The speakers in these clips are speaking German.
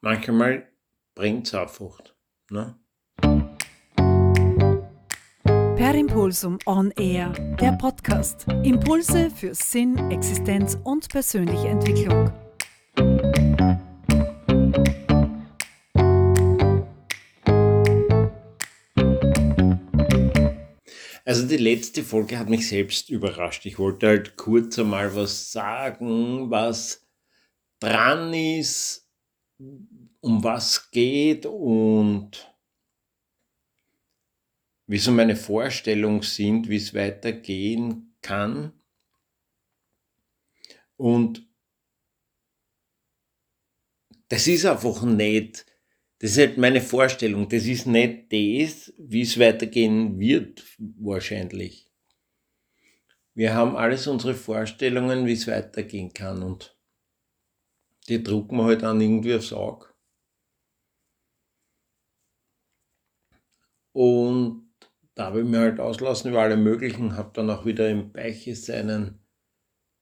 manchmal bringt es einfach. Ne? Per Impulsum On Air, der Podcast. Impulse für Sinn, Existenz und persönliche Entwicklung. Also die letzte Folge hat mich selbst überrascht. Ich wollte halt kurz einmal was sagen, was dran ist, um was geht und wie so meine Vorstellungen sind, wie es weitergehen kann. Und das ist einfach nicht das ist halt meine Vorstellung. Das ist nicht das, wie es weitergehen wird, wahrscheinlich. Wir haben alles unsere Vorstellungen, wie es weitergehen kann und die drucken wir halt dann irgendwie aufs Auge. Und da habe ich mir halt auslassen über alle möglichen, habe dann auch wieder im Beiche seinen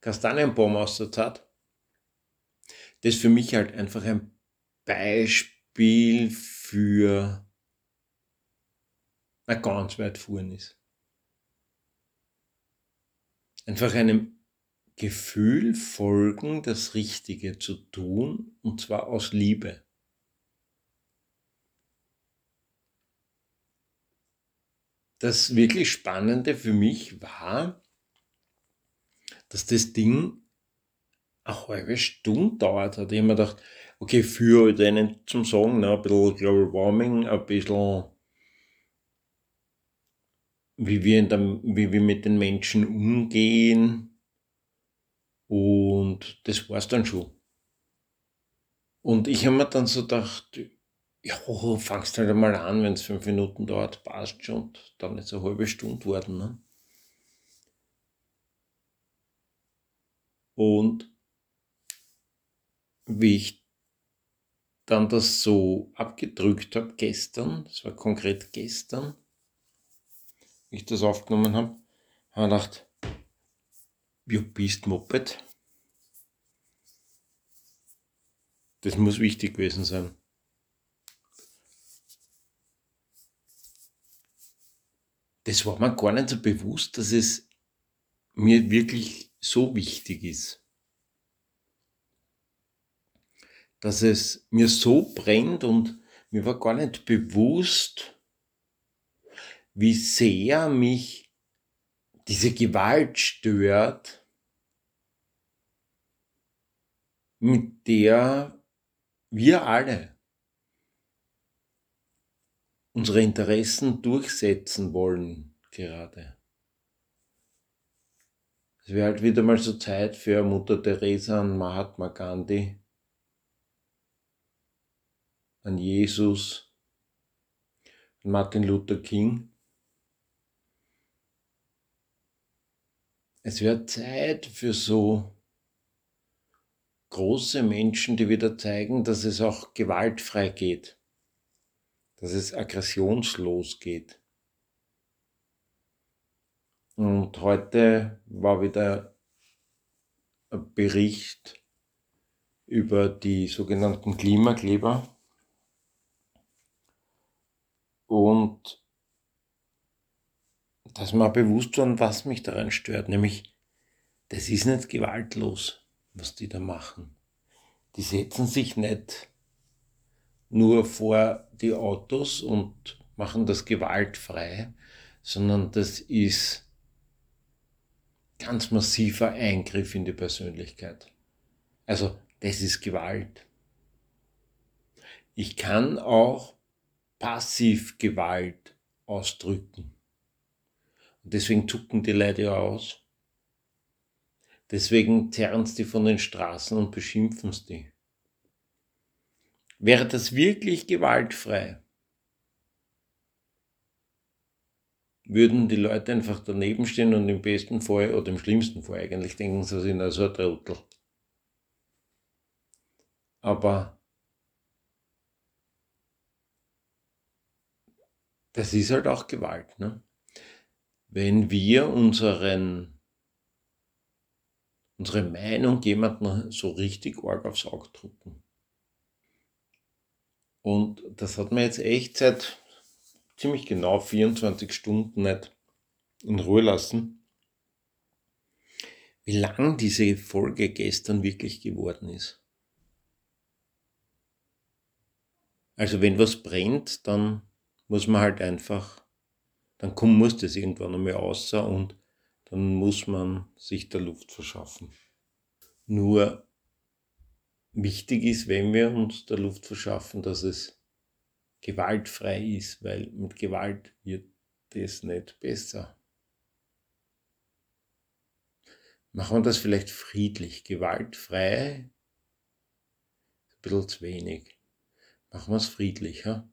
Kastanienbaum aus der Zeit. Das ist für mich halt einfach ein Beispiel Beispiel für ein ganz weit fuhren ist. Einfach einem Gefühl folgen, das Richtige zu tun, und zwar aus Liebe. Das wirklich Spannende für mich war, dass das Ding eine halbe Stunde dauert hat. Ich habe mir gedacht, okay, für denen zum Sagen, ne, ein bisschen Global Warming, ein bisschen wie wir, der, wie wir mit den Menschen umgehen. Und das war's dann schon. Und ich habe mir dann so gedacht, ja, fangst halt einmal an, wenn es fünf Minuten dauert, passt schon. Und dann ist eine halbe Stunde worden. Ne? Und wie ich dann das so abgedrückt habe gestern, das war konkret gestern, wie ich das aufgenommen habe, habe ich gedacht, wie bist Moped? Das muss wichtig gewesen sein. Das war mir gar nicht so bewusst, dass es mir wirklich so wichtig ist. dass es mir so brennt und mir war gar nicht bewusst, wie sehr mich diese Gewalt stört, mit der wir alle unsere Interessen durchsetzen wollen gerade. Es wäre halt wieder mal so Zeit für Mutter Teresa und Mahatma Gandhi, an Jesus, an Martin Luther King. Es wird Zeit für so große Menschen, die wieder zeigen, dass es auch gewaltfrei geht, dass es aggressionslos geht. Und heute war wieder ein Bericht über die sogenannten Klimakleber. Und dass mir bewusst worden, was mich daran stört, nämlich, das ist nicht gewaltlos, was die da machen. Die setzen sich nicht nur vor die Autos und machen das gewaltfrei, sondern das ist ganz massiver Eingriff in die Persönlichkeit. Also das ist Gewalt. Ich kann auch Passivgewalt ausdrücken. Deswegen zucken die Leute ja aus. Deswegen zerren sie von den Straßen und beschimpfen sie. Wäre das wirklich gewaltfrei, würden die Leute einfach daneben stehen und im besten Fall oder im schlimmsten Fall eigentlich denken, sie sind also ein Trottel. Aber das ist halt auch Gewalt. Ne? Wenn wir unseren, unsere Meinung jemandem so richtig arg aufs Auge drücken. Und das hat mir jetzt echt seit ziemlich genau 24 Stunden nicht in Ruhe lassen, wie lang diese Folge gestern wirklich geworden ist. Also wenn was brennt, dann muss man halt einfach, dann kommt, muss das irgendwann einmal raus und dann muss man sich der Luft verschaffen. Nur wichtig ist, wenn wir uns der Luft verschaffen, dass es gewaltfrei ist, weil mit Gewalt wird das nicht besser. Machen wir das vielleicht friedlich, gewaltfrei, ein bisschen zu wenig. Machen wir es friedlich, ja?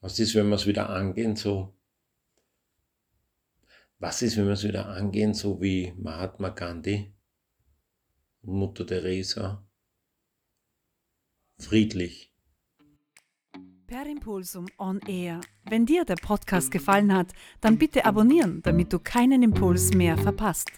Was ist, wenn wir es wieder angehen, so? Was ist, wenn wir es wieder angehen, so wie Mahatma Gandhi Mutter Teresa? Friedlich. Per Impulsum on Air. Wenn dir der Podcast gefallen hat, dann bitte abonnieren, damit du keinen Impuls mehr verpasst.